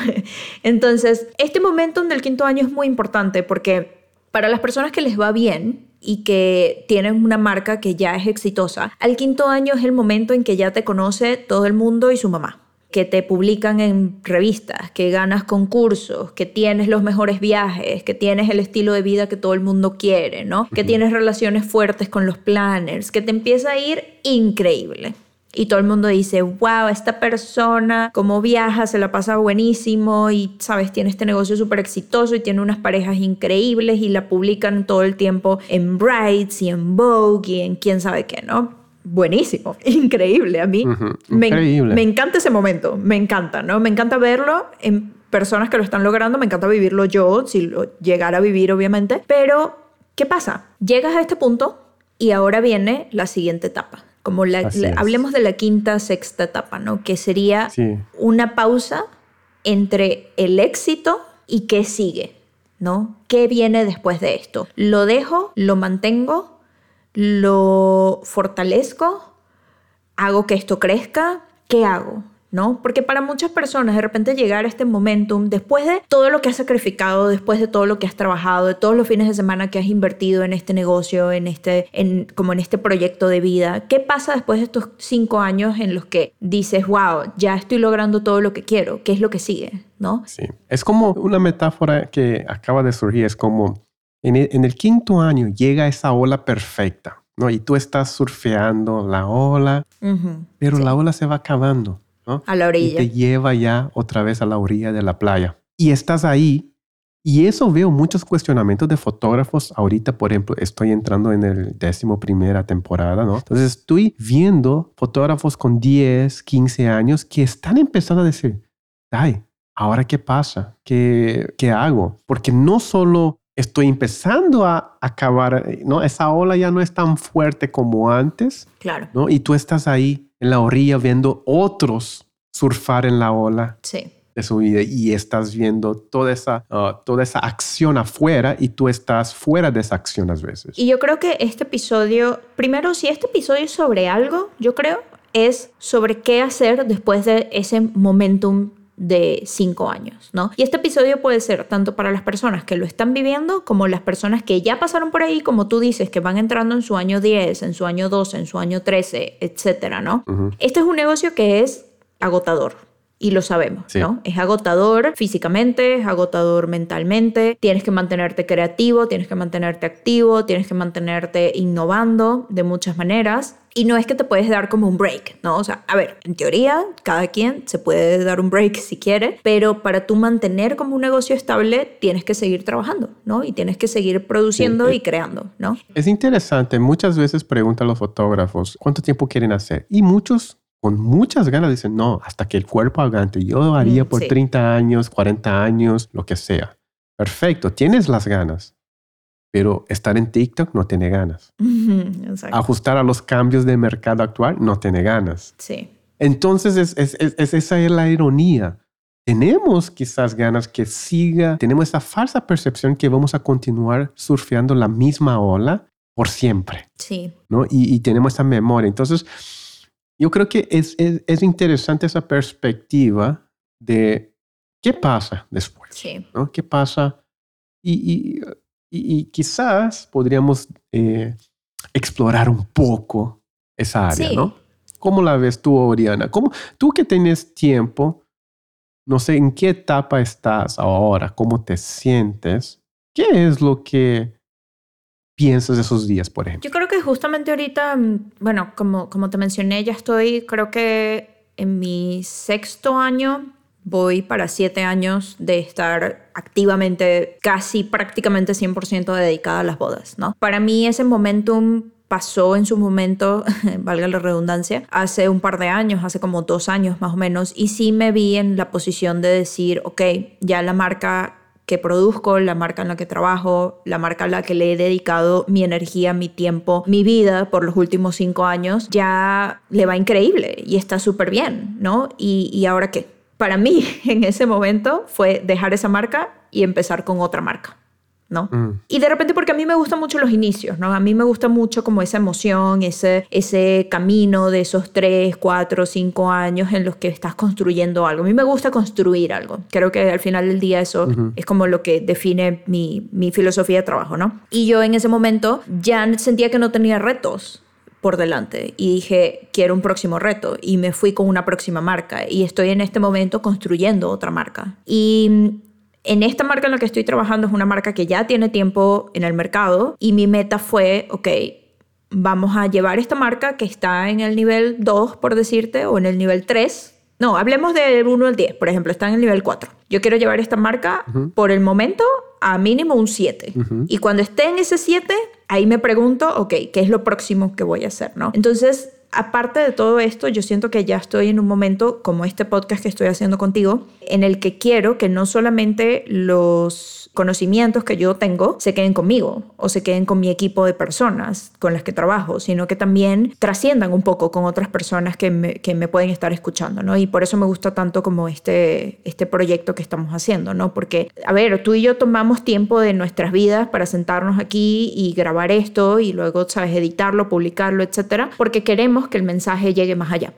Entonces, este momento del quinto año es muy importante porque para las personas que les va bien, y que tienes una marca que ya es exitosa. Al quinto año es el momento en que ya te conoce todo el mundo y su mamá que te publican en revistas, que ganas concursos, que tienes los mejores viajes, que tienes el estilo de vida que todo el mundo quiere, ¿no? Que tienes relaciones fuertes con los planners, que te empieza a ir increíble. Y todo el mundo dice, wow, esta persona, cómo viaja, se la pasa buenísimo y, sabes, tiene este negocio súper exitoso y tiene unas parejas increíbles y la publican todo el tiempo en Brights y en Vogue y en quién sabe qué, ¿no? Buenísimo, increíble. A mí me, me encanta ese momento, me encanta, ¿no? Me encanta verlo en personas que lo están logrando, me encanta vivirlo yo, si lo llegara a vivir, obviamente. Pero, ¿qué pasa? Llegas a este punto y ahora viene la siguiente etapa como la, hablemos de la quinta, sexta etapa, ¿no? Que sería una pausa entre el éxito y qué sigue, ¿no? ¿Qué viene después de esto? ¿Lo dejo? ¿Lo mantengo? ¿Lo fortalezco? ¿Hago que esto crezca? ¿Qué hago? ¿No? Porque para muchas personas de repente llegar a este momentum, después de todo lo que has sacrificado, después de todo lo que has trabajado, de todos los fines de semana que has invertido en este negocio, en este, en, como en este proyecto de vida, ¿qué pasa después de estos cinco años en los que dices, wow, ya estoy logrando todo lo que quiero? ¿Qué es lo que sigue? ¿No? Sí, es como una metáfora que acaba de surgir, es como en el, quinto año llega esa ola perfecta. ¿no? Y tú estás surfeando la ola, pero la ola se va acabando. A la orilla. Y te lleva ya otra vez a la orilla de la playa. Y estás ahí. Y eso veo muchos cuestionamientos de fotógrafos. Ahorita, por ejemplo, estoy entrando en el décimo primera temporada, ¿no? Entonces estoy viendo fotógrafos con 10, 15 años que están empezando a decir, ay, ¿ahora qué pasa? ¿Qué, qué hago? Porque no solo estoy empezando a acabar, ¿no? Esa ola ya no es tan fuerte como antes. Claro. ¿no? Y tú estás ahí en la orilla viendo otros surfar en la ola de su vida y estás viendo toda esa, uh, toda esa acción afuera y tú estás fuera de esa acción a veces. Y yo creo que este episodio, primero, si este episodio es sobre algo, yo creo, es sobre qué hacer después de ese momentum de cinco años, ¿no? Y este episodio puede ser tanto para las personas que lo están viviendo como las personas que ya pasaron por ahí, como tú dices, que van entrando en su año 10, en su año 12, en su año 13, etcétera, ¿no? Este es un negocio que es agotador, y lo sabemos, ¿no? Es agotador físicamente, es agotador mentalmente, tienes que mantenerte creativo, tienes que mantenerte activo, tienes que mantenerte innovando de muchas maneras. Y no es que te puedes dar como un break, ¿no? O sea, a ver, en teoría, cada quien se puede dar un break si quiere, pero para tú mantener como un negocio estable, tienes que seguir trabajando, ¿no? Y tienes que seguir produciendo y creando, ¿no? Es interesante, muchas veces preguntan los fotógrafos, ¿cuánto tiempo quieren hacer? Y muchos con muchas ganas dicen, no, hasta que el cuerpo aguante. Yo haría mm, por 30 años, 40 años, lo que sea. Perfecto, tienes las ganas. Pero estar en TikTok no tiene ganas. Ajustar a los cambios de mercado actual no tiene ganas. Sí. Entonces, es, es, es, esa es la ironía. Tenemos quizás ganas que siga, tenemos esa falsa percepción que vamos a continuar surfeando la misma ola por siempre. Sí. ¿no? Y, y tenemos esa memoria. Entonces, yo creo que es, es, interesante esa perspectiva de qué pasa después, sí. ¿no? ¿Qué pasa? Y, y, y, quizás podríamos eh, explorar un poco esa área, sí. ¿no? ¿Cómo la ves tú, Oriana? ¿Cómo, tú que tienes tiempo, no sé en qué etapa estás ahora, cómo te sientes, ¿qué es lo que piensas de esos días, por ejemplo? Yo creo que justamente ahorita, mm, bueno, como, como te mencioné, ya estoy, creo que en mi sexto año, voy para siete años de estar activamente, casi prácticamente 100% dedicada a las bodas, ¿no? Para mí ese momentum pasó en su momento, valga la redundancia, hace un par de años, hace como dos años más o menos, y sí me vi en la posición de decir, ok, ya la marca que produzco, la marca en la que trabajo, la marca a la que le he dedicado mi energía, mi tiempo, mi vida por los últimos cinco años, ya le va increíble y está súper bien, ¿no? Y, y ahora qué? Para mí en ese momento fue dejar esa marca y empezar con otra marca. ¿no? Mm. Y de repente porque a mí me gustan mucho los inicios, ¿no? A mí me gusta mucho como esa emoción, ese, ese camino de esos tres, cuatro, cinco años en los que estás construyendo algo. A mí me gusta construir algo. Creo que al final del día eso es como lo que define mi, mi filosofía de trabajo, ¿no? Y yo en ese momento ya sentía que no tenía retos por delante y dije, quiero un próximo reto y me fui con una próxima marca y estoy en este momento construyendo otra marca. Y en esta marca en la que estoy trabajando es una marca que ya tiene tiempo en el mercado y mi meta fue, ok, vamos a llevar esta marca que está en el nivel 2, por decirte, o en el nivel 3. No, hablemos del 1 al 10, por ejemplo, está en el nivel 4. Yo quiero llevar esta marca por el momento a mínimo un 7. Y cuando esté en ese 7, ahí me pregunto, ok, ¿qué es lo próximo que voy a hacer? ¿no? Entonces, aparte de todo esto, yo siento que ya estoy en un momento como este podcast que estoy haciendo contigo, en el que quiero que no solamente los conocimientos que yo tengo se queden conmigo o se queden con mi equipo de personas con las que trabajo, sino que también trasciendan un poco con otras personas que me, que me pueden estar escuchando, ¿no? Y por eso me gusta tanto como este, este proyecto que estamos haciendo, ¿no? Porque, a ver, tú y yo tomamos tiempo de nuestras vidas para sentarnos aquí y grabar esto y luego, ¿sabes?, editarlo, publicarlo, etcétera, porque queremos que el mensaje llegue más allá.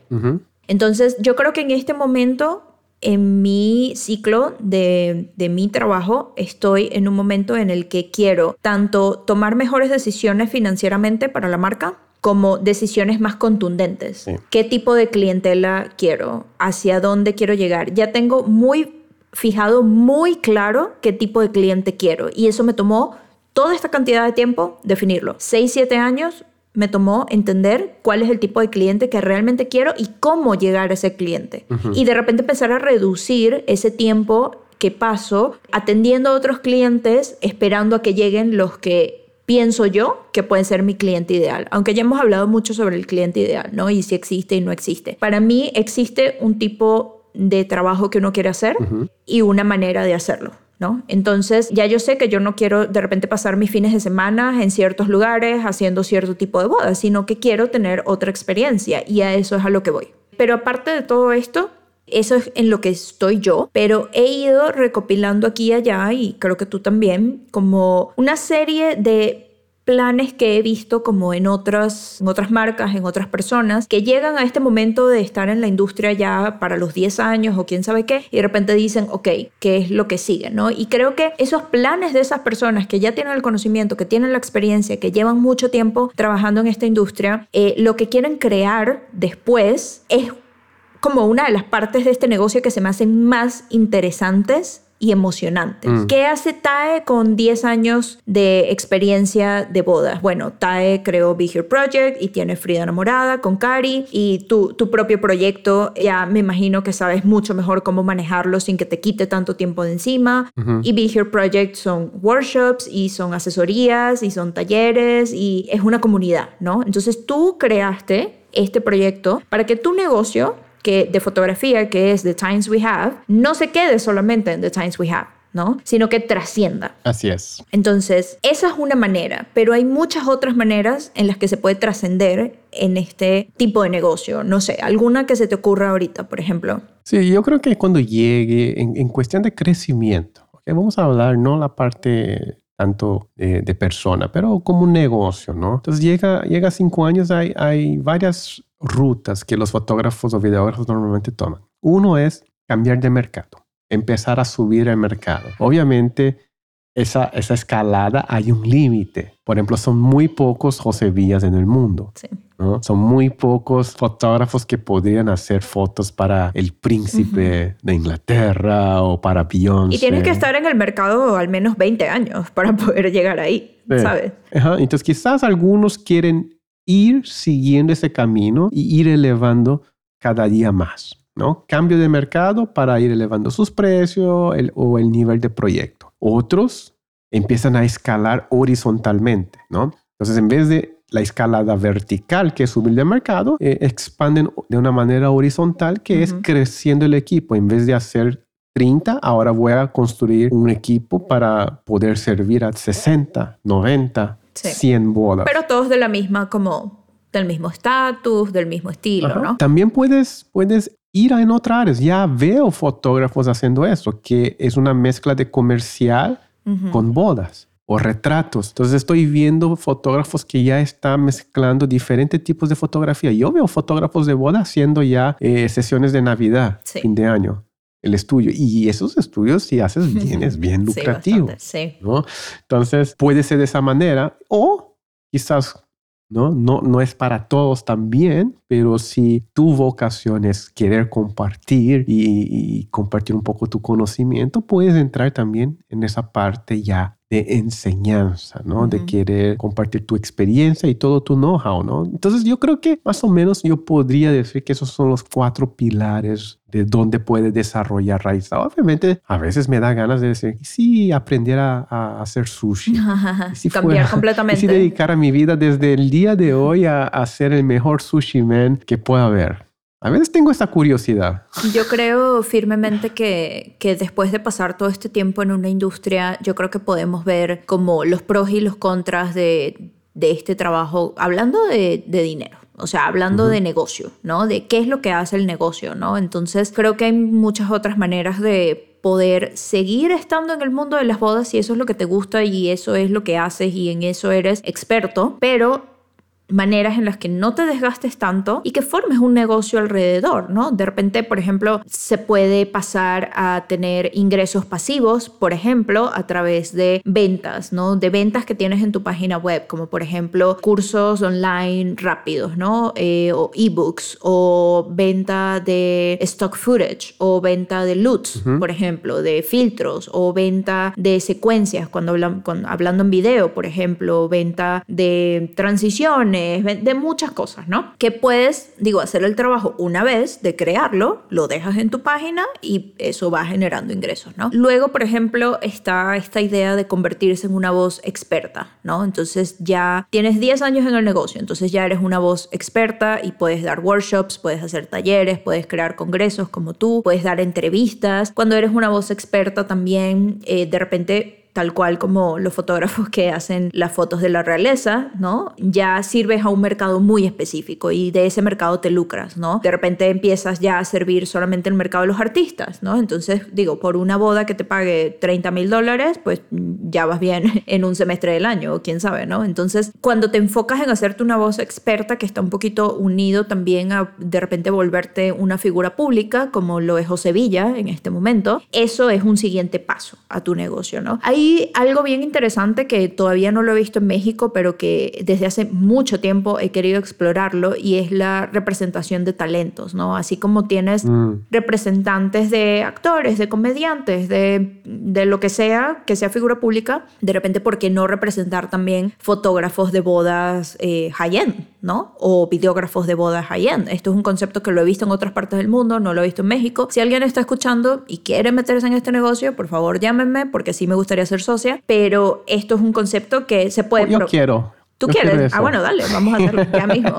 Entonces, yo creo que en este momento, en mi ciclo de, de, mi trabajo, estoy en un momento en el que quiero tanto tomar mejores decisiones financieramente para la marca, como decisiones más contundentes. ¿Qué tipo de clientela quiero? ¿Hacia dónde quiero llegar? Ya tengo muy fijado, muy claro qué tipo de cliente quiero. Y eso me tomó toda esta cantidad de tiempo definirlo. 6, 7 años me tomó entender cuál es el tipo de cliente que realmente quiero y cómo llegar a ese cliente. Y de repente empezar a reducir ese tiempo que paso atendiendo a otros clientes, esperando a que lleguen los que pienso yo que pueden ser mi cliente ideal. Aunque ya hemos hablado mucho sobre el cliente ideal, ¿no? Y si existe y no existe. Para mí existe un tipo de trabajo que uno quiere hacer y una manera de hacerlo. ¿No? Entonces ya yo sé que yo no quiero de repente pasar mis fines de semana en ciertos lugares haciendo cierto tipo de bodas, sino que quiero tener otra experiencia y a eso es a lo que voy. Pero aparte de todo esto, eso es en lo que estoy yo, pero he ido recopilando aquí y allá, y creo que tú también, como una serie de planes que he visto como en otras, en otras marcas, en otras personas, que llegan a este momento de estar en la industria ya para los 10 años o quién sabe qué, y de repente dicen, ok, ¿qué es lo que sigue? ¿no? Y creo que esos planes de esas personas que ya tienen el conocimiento, que tienen la experiencia, que llevan mucho tiempo trabajando en esta industria, eh, lo que quieren crear después es como una de las partes de este negocio que se me hacen más interesantes y emocionantes. Mm. ¿Qué hace TAE con 10 años de experiencia de bodas? Bueno, TAE creó Be Here Project y tiene Frida Enamorada con Cari y tu, tu propio proyecto, ya me imagino que sabes mucho mejor cómo manejarlo sin que te quite tanto tiempo de encima. Y Be Here Project son workshops y son asesorías y son talleres y es una comunidad, ¿no? Entonces tú creaste este proyecto para que tu negocio que de fotografía, que es The Times We Have, no se quede solamente en The Times We Have. ¿no? Sino que trascienda. Así es. Entonces, esa es una manera, pero hay muchas otras maneras en las que se puede trascender en este tipo de negocio. No sé, alguna que se te ocurra ahorita, por ejemplo. Sí, yo creo que cuando llegue en, cuestión de crecimiento, vamos a hablar no la parte tanto de, persona, pero como un negocio, ¿no? Entonces llega, llega a cinco años, hay, hay varias rutas que los fotógrafos o videógrafos normalmente toman. Uno es cambiar de mercado, empezar a subir el mercado. Obviamente, esa, esa escalada hay un límite. Por ejemplo, son muy pocos José Villas en el mundo. ¿no? Son muy pocos fotógrafos que podrían hacer fotos para el príncipe de Inglaterra o para Beyoncé. Y tienen que estar en el mercado al menos 20 años para poder llegar ahí, ¿sabes? Entonces, quizás algunos quieren ir siguiendo ese camino y ir elevando cada día más, ¿no? Cambio de mercado para ir elevando sus precios o el nivel de proyecto. Otros empiezan a escalar horizontalmente, ¿no? Entonces, en vez de la escalada vertical, que es subir de mercado, eh, expanden de una manera horizontal, que es creciendo el equipo. En vez de hacer 30, ahora voy a construir un equipo para poder servir a 60, 90, 100 bodas. Pero todos de la misma, como del mismo estatus, del mismo estilo, ¿no? También puedes, puedes ir en otras áreas. Ya veo fotógrafos haciendo eso, que es una mezcla de comercial con bodas. o retratos. Entonces estoy viendo fotógrafos que ya están mezclando diferentes tipos de fotografía. Yo veo fotógrafos de boda haciendo ya eh, sesiones de Navidad, fin de año el estudio. Y esos estudios, si haces bien, es bien lucrativo. Sí, ¿no? Entonces, puede ser de esa manera o quizás ¿no? No, no es para todos también, pero si tu vocación es querer compartir y, compartir un poco tu conocimiento, puedes entrar también en esa parte ya de enseñanza, ¿no? De querer compartir tu experiencia y todo tu know-how, ¿no? Entonces yo creo que más o menos yo podría decir que esos son los cuatro pilares de dónde puede desarrollar raíz. Obviamente a veces me da ganas de decir, sí, aprender a, hacer sushi. si Cambiar completamente. Y si dedicar a mi vida desde el día de hoy a, a ser el mejor sushi man que pueda haber. A veces tengo esa curiosidad. Yo creo firmemente que, que, después de pasar todo este tiempo en una industria, yo creo que podemos ver como los pros y los contras de, de este trabajo, hablando de, de dinero. O sea, hablando de negocio, ¿no? De qué es lo que hace el negocio, ¿no? Entonces, creo que hay muchas otras maneras de poder seguir estando en el mundo de las bodas si eso es lo que te gusta y eso es lo que haces y en eso eres experto, pero maneras en las que no te desgastes tanto y que formes un negocio alrededor, ¿no? De repente, por ejemplo, se puede pasar a tener ingresos pasivos, por ejemplo, a través de ventas, ¿no? De ventas que tienes en tu página web, como por ejemplo cursos online rápidos, ¿no? Eh, o ebooks, o venta de stock footage, o venta de loots, por ejemplo, de filtros, o venta de secuencias, cuando hablando en video, por ejemplo, venta de transiciones, de muchas cosas, ¿no? Que puedes, digo, hacer el trabajo una vez de crearlo, lo dejas en tu página y eso va generando ingresos, ¿no? Luego, por ejemplo, está esta idea de convertirse en una voz experta, ¿no? Entonces ya tienes 10 años en el negocio, entonces ya eres una voz experta y puedes dar workshops, puedes hacer talleres, puedes crear congresos como tú, puedes dar entrevistas. Cuando eres una voz experta también, eh, de repente tal cual como los fotógrafos que hacen las fotos de la realeza, ¿no? Ya sirves a un mercado muy específico y de ese mercado te lucras, ¿no? De repente empiezas ya a servir solamente el mercado de los artistas, ¿no? Entonces, digo, por una boda que te pague 30 mil dólares, pues ya vas bien en un semestre del año, o quién sabe, ¿no? Entonces, cuando te enfocas en hacerte una voz experta que está un poquito unido también a de repente volverte una figura pública, como lo es José Villa en este momento, eso es un siguiente paso a tu negocio, ¿no? Algo bien interesante que todavía no lo he visto en México, pero que desde hace mucho tiempo he querido explorarlo y es la representación de talentos, ¿no? Así como tienes mm. representantes de actores, de comediantes, de, de lo que sea, que sea figura pública, de repente, ¿por qué no representar también fotógrafos de bodas eh, high-end, ¿no? O videógrafos de bodas high-end. Esto es un concepto que lo he visto en otras partes del mundo, no lo he visto en México. Si alguien está escuchando y quiere meterse en este negocio, por favor llámenme porque sí me gustaría hacer socia, pero esto es un concepto que se puede... Yo quiero. ¿Tú quieres? ah, bueno, dale, vamos a hacerlo ya mismo.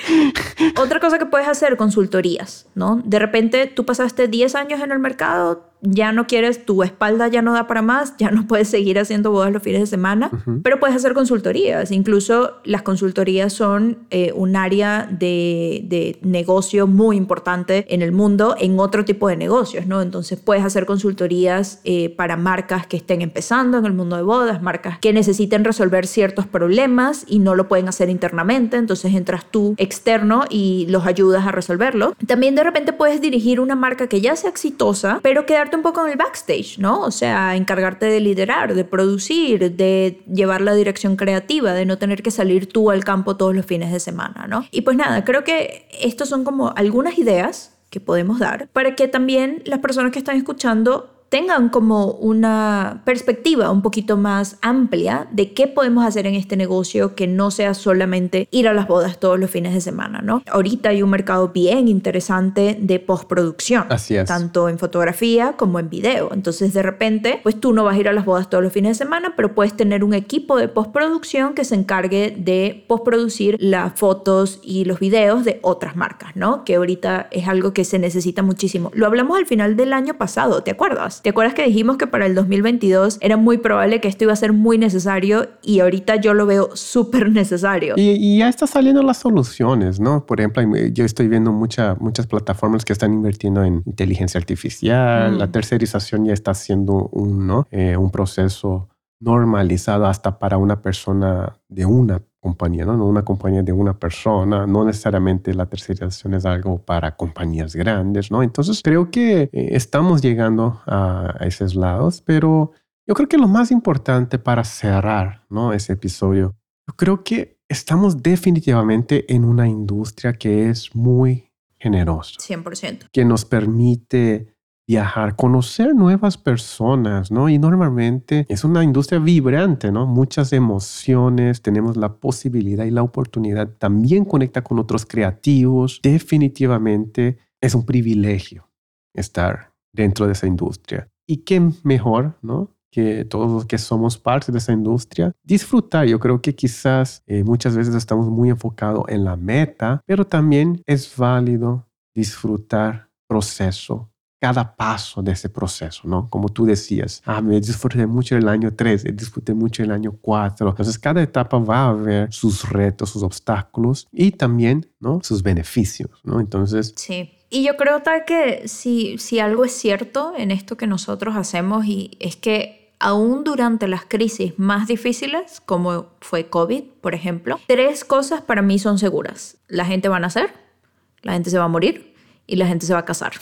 Otra cosa que puedes hacer, consultorías, ¿no? De repente tú pasaste 10 años en el mercado, ya no quieres, tu espalda ya no da para más, ya no puedes seguir haciendo bodas los fines de semana, pero puedes hacer consultorías. Incluso las consultorías son eh, un área de, de, negocio muy importante en el mundo en otro tipo de negocios, ¿no? Entonces puedes hacer consultorías eh, para marcas que estén empezando en el mundo de bodas, marcas que necesiten resolver ciertos problemas y no lo pueden hacer internamente, entonces entras tú externo y los ayudas a resolverlo. También de repente puedes dirigir una marca que ya sea exitosa, pero un poco en el backstage, ¿no? O sea, encargarte de liderar, de producir, de llevar la dirección creativa, de no tener que salir tú al campo todos los fines de semana, ¿no? Y pues nada, creo que estos son como algunas ideas que podemos dar para que también las personas que están escuchando tengan como una perspectiva un poquito más amplia de qué podemos hacer en este negocio que no sea solamente ir a las bodas todos los fines de semana, ¿no? Ahorita hay un mercado bien interesante de postproducción, Así es. tanto en fotografía como en video. Entonces, de repente, pues tú no vas a ir a las bodas todos los fines de semana, pero puedes tener un equipo de postproducción que se encargue de postproducir las fotos y los videos de otras marcas, ¿no? Que ahorita es algo que se necesita muchísimo. Lo hablamos al final del año pasado, ¿te acuerdas? ¿Te acuerdas que dijimos que para el 2022 era muy probable que esto iba a ser muy necesario y ahorita yo lo veo súper necesario? Y, ya están saliendo las soluciones, ¿no? Por ejemplo, yo estoy viendo muchas muchas plataformas que están invirtiendo en inteligencia artificial, la mm. tercerización ya está haciendo un, ¿no? Eh, un proceso normalizado hasta para una persona de una compañía, ¿no? no una compañía de una persona, no necesariamente la tercerización es algo para compañías grandes, ¿no? Entonces creo que eh, estamos llegando a, esos lados, pero yo creo que lo más importante para cerrar, ¿no? Ese episodio, yo creo que estamos definitivamente en una industria que es muy generosa. 100%. Que nos permite viajar, conocer nuevas personas, ¿no? Y normalmente es una industria vibrante, ¿no? Muchas emociones, tenemos la posibilidad y la oportunidad, también conecta con otros creativos. Definitivamente es un privilegio estar dentro de esa industria. Y qué mejor, ¿no? que todos los que somos parte de esa industria, disfrutar. Yo creo que quizás eh, muchas veces estamos muy enfocados en la meta, pero también es válido disfrutar proceso, cada paso de ese proceso, ¿no? Como tú decías, ah, me disfruté mucho el año 3, disfruté mucho el año 4. Entonces, cada etapa va a haber sus retos, sus obstáculos y también, ¿no? Sus beneficios, ¿no? Entonces... Sí. Y yo creo tal que si, si algo es cierto en esto que nosotros hacemos y es que aún durante las crisis más difíciles, como fue COVID, por ejemplo, tres cosas para mí son seguras. La gente va a nacer, la gente se va a morir y la gente se va a casar.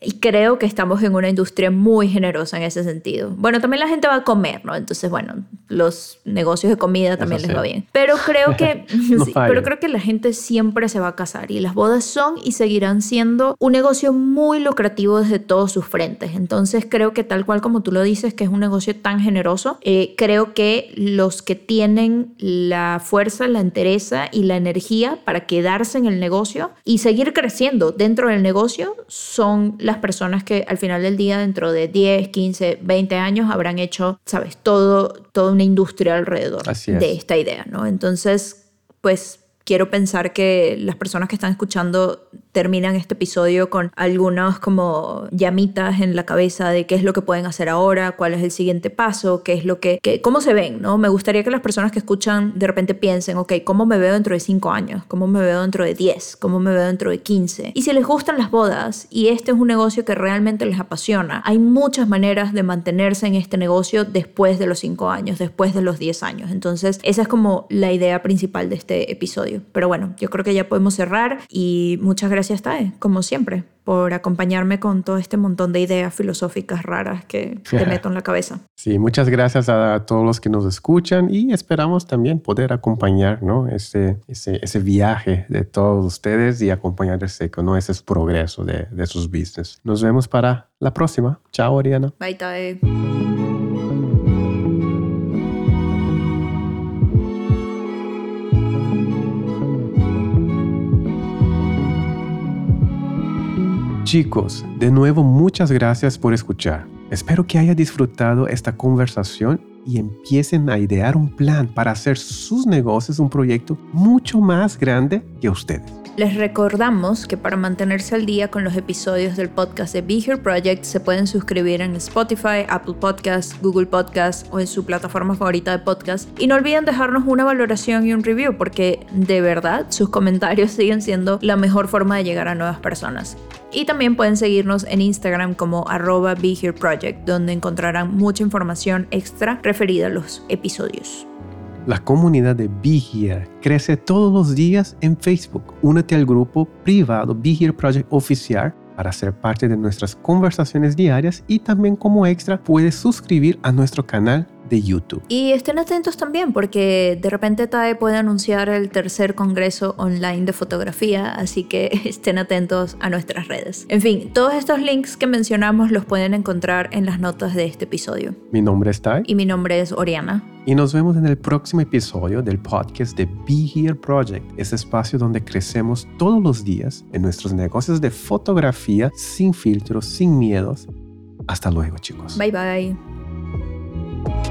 Y creo que estamos en una industria muy generosa en ese sentido. Bueno, también la gente va a comer, ¿no? Entonces, bueno, los negocios de comida también les va bien. Pero creo que pero creo que la gente siempre se va a casar y las bodas son y seguirán siendo un negocio muy lucrativo desde todos sus frentes. Entonces, creo que tal cual como tú lo dices, que es un negocio tan generoso, eh, creo que los que tienen la fuerza, la entereza y la energía para quedarse en el negocio y seguir creciendo dentro del negocio son las personas que al final del día, dentro de 10, 15, 20 años, habrán hecho, sabes, todo, toda una industria alrededor de esta idea, ¿no? Entonces, pues quiero pensar que las personas que están escuchando terminan este episodio con algunas como llamitas en la cabeza de qué es lo que pueden hacer ahora, cuál es el siguiente paso, qué es lo que, cómo se ven, ¿no? Me gustaría que las personas que escuchan de repente piensen, ok, ¿cómo me veo dentro de cinco años? ¿Cómo me veo dentro de 10? ¿Cómo me veo dentro de 15? Y si les gustan las bodas y este es un negocio que realmente les apasiona, hay muchas maneras de mantenerse en este negocio después de los cinco años, después de los 10 años. Entonces, esa es como la idea principal de este episodio. Pero bueno, yo creo que ya podemos cerrar y muchas gracias gracias, Tae, como siempre, por acompañarme con todo este montón de ideas filosóficas raras que te meto en la cabeza. Sí, muchas gracias a todos los que nos escuchan y esperamos también poder acompañar ¿no? ese, ese, ese viaje de todos ustedes y acompañarles con ese progreso de, de sus business. Nos vemos para la próxima. Chao, Oriana. Bye, Tae. Chicos, de nuevo muchas gracias por escuchar. Espero que haya disfrutado esta conversación y empiecen a idear un plan para hacer sus negocios un proyecto mucho más grande que ustedes. Les recordamos que para mantenerse al día con los episodios del podcast de Be Here Project se pueden suscribir en Spotify, Apple Podcasts, Google Podcasts o en su plataforma favorita de podcast. Y no olviden dejarnos una valoración y un review porque de verdad sus comentarios siguen siendo la mejor forma de llegar a nuevas personas. Y también pueden seguirnos en Instagram como arroba Be Project, donde encontrarán mucha información extra referida a los episodios. La comunidad de Be Here crece todos los días en Facebook. Únete al grupo privado Be Here Project Oficial para ser parte de nuestras conversaciones diarias y también como extra puedes suscribir a nuestro canal de YouTube. Y estén atentos también porque de repente TAE puede anunciar el tercer congreso online de fotografía, así que estén atentos a nuestras redes. En fin, todos estos links que mencionamos los pueden encontrar en las notas de este episodio. Mi nombre es Tai. Y mi nombre es Oriana. Y nos vemos en el próximo episodio del podcast de Be Here Project, ese espacio donde crecemos todos los días en nuestros negocios de fotografía sin filtros, sin miedos. Hasta luego chicos. Bye bye.